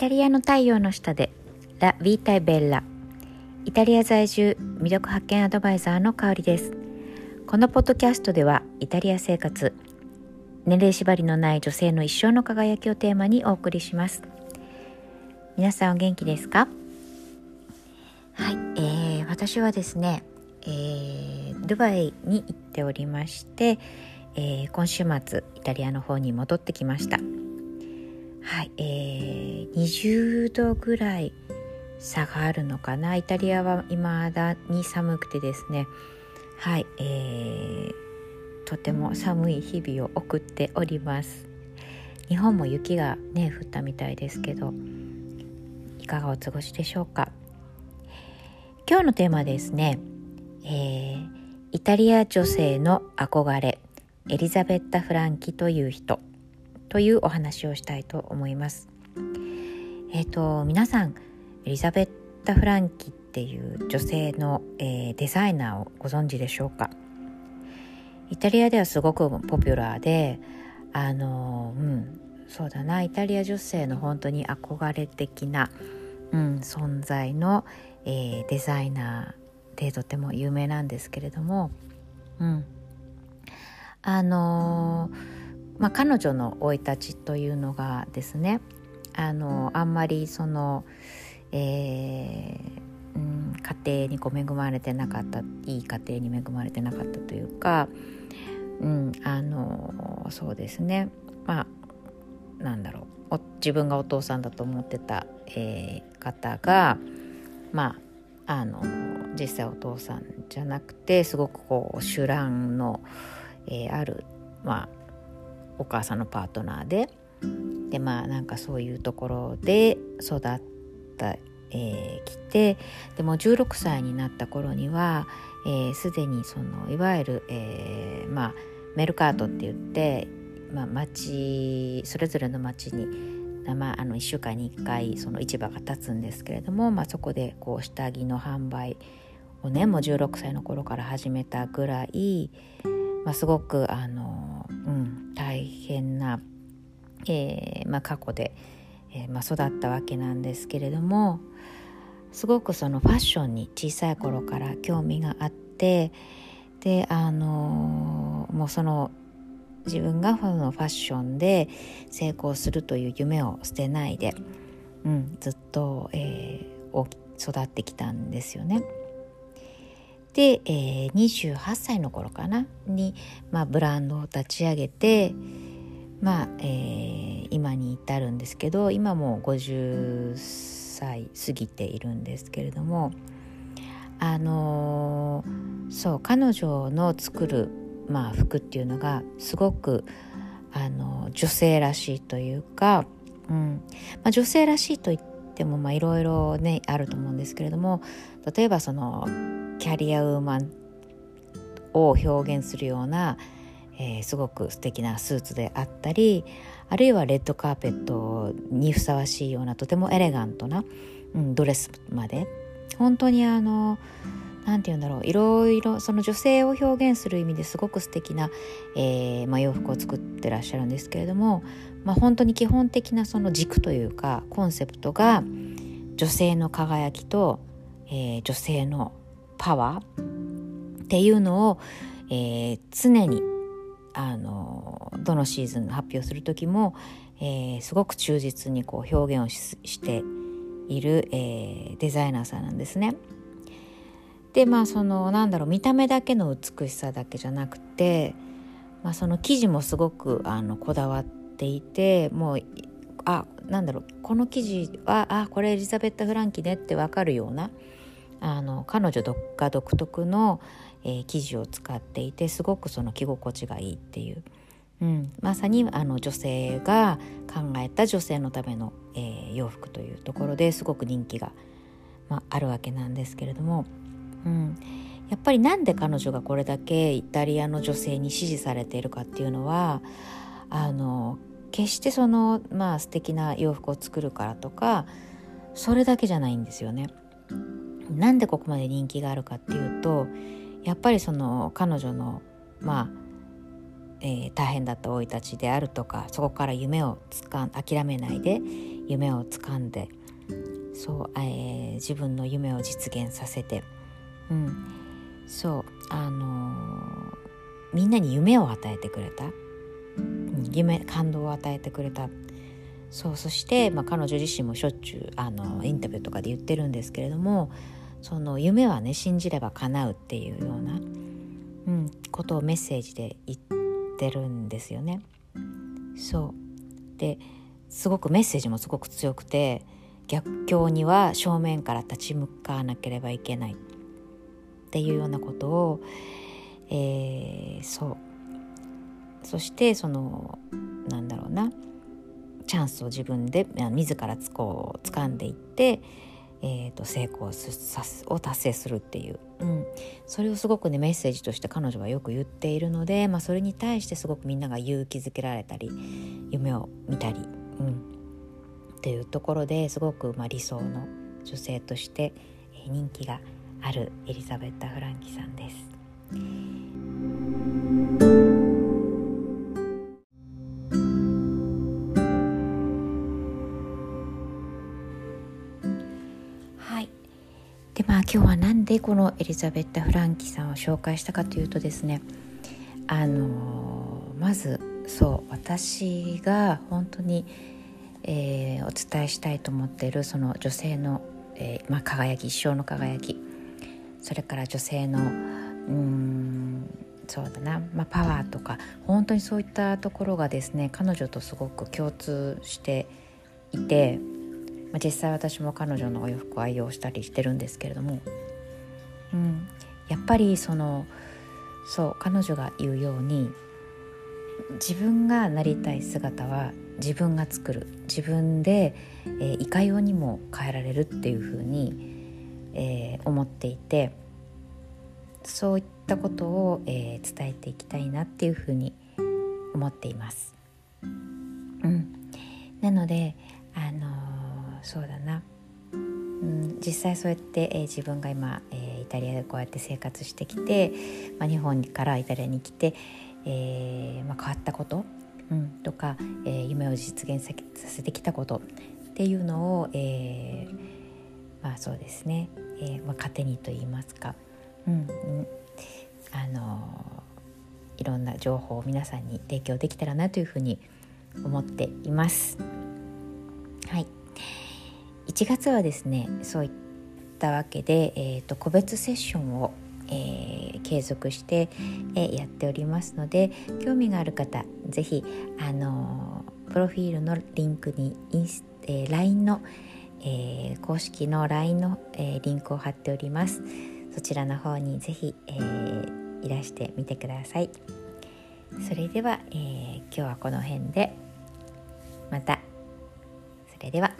タリアの太陽の下でラ・ヴィータイ・ベッライタリア在住魅力発見アドバイザーの香りです。このポッドキャストではイタリア生活年齢縛りのない女性の一生の輝きをテーマにお送りします。皆さんお元気ですか？はい、えー、私はですね、えー、ドバイに行っておりまして、えー、今週末イタリアの方に戻ってきました。はい、えー、20度ぐらい差があるのかな。イタリアは未だに寒くてですね。はい、えー、とても寒い日々を送っております。日本も雪がね降ったみたいですけどいかがお過ごしでしょうか。今日のテーマですね、えー、イタリア女性の憧れエリザベッタ・フランキという人。というお話をしたいと思います。えっ、ー、と皆さんエリザベッタ・フランキっていう女性の、えー、デザイナーをご存知でしょうか？イタリアではすごくポピュラーであのうんそうだなイタリア女性の本当に憧れ的な、うん、存在の、えー、デザイナーでとても有名なんですけれども、うん、あのーまあ、彼女の生い立ちというのがですねあのあんまりその、えー、うん、家庭にこう恵まれてなかったいい家庭に恵まれてなかったというか、うん、あのそうですね。まあなんだろう。自分がお父さんだと思ってた、えー、方がまああの実際お父さんじゃなくてすごくこう酒乱の、えー、あるまあお母さんのパートナーで。でまあなんかそういうところで育った、えー、きて。でも16歳になった頃にはすで、ー、にそのいわゆる、えー、まあメルカートって言って、まあ、町それぞれの町にまあ、あの1週間に1回その市場が立つんですけれども、まあ、そこでこう下着の販売をねもう16歳の頃から始めたぐらい、まあ、すごくあの、うん、大変な、えーまあ、過去で、えーまあ、育ったわけなんですけれどもすごくそのファッションに小さい頃から興味があってであの、もうその自分がファッションで成功するという夢を捨てないで、うん、ずっと、えー、育ってきたんですよね。で、えー、28歳の頃かな？に、まあ、ブランドを立ち上げて、まあえー、今に至るんですけど今も50歳過ぎているんですけれどもあのー、そう彼女の作る、まあ、服っていうのがすごく、あの女性らしいというか、うん。まあ、女性らしいと言ってもいろいろねあると思うんですけれども例えばそのキャリアウーマンを表現するような、えー、すごく素敵なスーツであったりあるいはレッドカーペットにふさわしいようなとてもエレガントな、うん、ドレスまで。本当にあの何て言うんだろういろいろその女性を表現する意味ですごく素敵な、えーまあ、洋服を作ってらっしゃるんですけれども、まあ、本当に基本的なその軸というかコンセプトが女性の輝きと、えー、女性のパワーっていうのを、えー、常にあのどのシーズン発表する時も、えー、すごく忠実にこう表現をしている、えー、デザイナーさんなんですね。でまあそのなんだろう見た目だけの美しさだけじゃなくて、まあ、その生地もすごくあのこだわっていてもうあなんだろうこの生地はあこれエリザベッタ・フランキねって分かるようなあの彼女が独特の、えー、生地を使っていてすごくその着心地がいいっていう、うん、まさにあの女性が考えた女性のための、えー、洋服というところですごく人気が、まあ、あるわけなんですけれども、うん、やっぱりなんで彼女がこれだけイタリアの女性に支持されているかっていうのはあの決してそのまあ素敵な洋服を作るからとかそれだけじゃないんですよね。なんでここまで人気があるかっていうとやっぱりその彼女のまあ、えー、大変だった生い立ちであるとかそこから夢をつかん諦めないで夢をつかんでそう、えー、自分の夢を実現させて、うん、そうあのー、みんなに夢を与えてくれた、うん、夢感動を与えてくれた。そうそして、まあ、彼女自身もしょっちゅうあのインタビューとかで言ってるんですけれどもその夢はね信じれば叶うっていうような、うん、ことをメッセージで言ってるんですよね。そうですごくメッセージもすごく強くて逆境には正面から立ち向かわなければいけないっていうようなことを、えー、そうそしてそのなんだろうなチャンスを自分で自らつこう掴んでいって、えーと、成功を達成するっていう、うん、それをすごくねメッセージとして彼女はよく言っているので、まあ、それに対してすごくみんなが勇気づけられたり夢を見たり、うん、っていうところですごくまあ理想の女性として人気があるエリザベッタ・フランキさんです。でまあ今日は何でこのエリザベッタ・フランキさんを紹介したかというとですねあのまずそう私が本当に、えー、お伝えしたいと思っているその女性の、えーまあ、輝き一生の輝きそれから女性のうんそうだな、まあ、パワーとか本当にそういったところがですね彼女とすごく共通していてまあ、実際私も彼女のお洋服を愛用したりしてるんですけれども、うん、やっぱりそのそう彼女が言うように自分がなりたい姿は自分が作る自分で、えー、いかようにも変えられるっていうふうに、えー、思っていてそういったことを、えー、伝えていきたいなっていうふうに思っています。うん、なのであのそうだな、うん、実際そうやって、えー、自分が今、えー、イタリアでこうやって生活してきて、まあ、日本からイタリアに来て、えーまあ、変わったこと、うん、とか、えー、夢を実現させてきたことっていうのを、えー、まあそうですね、えーまあ、糧にと言いますか、うん、あのいろんな情報を皆さんに提供できたらなというふうに思っています。はい。1月はですねそういったわけで、えーと、個別セッションを、えー、継続して、えー、やっておりますので興味がある方是非あのー、プロフィールのリンクにインス、え、LINE の、え、公式の LINE の、え、リンクを貼っております。そちらの方に是非、え、いらしてみてください。それでは、え、今日はこの辺でまた。それでは。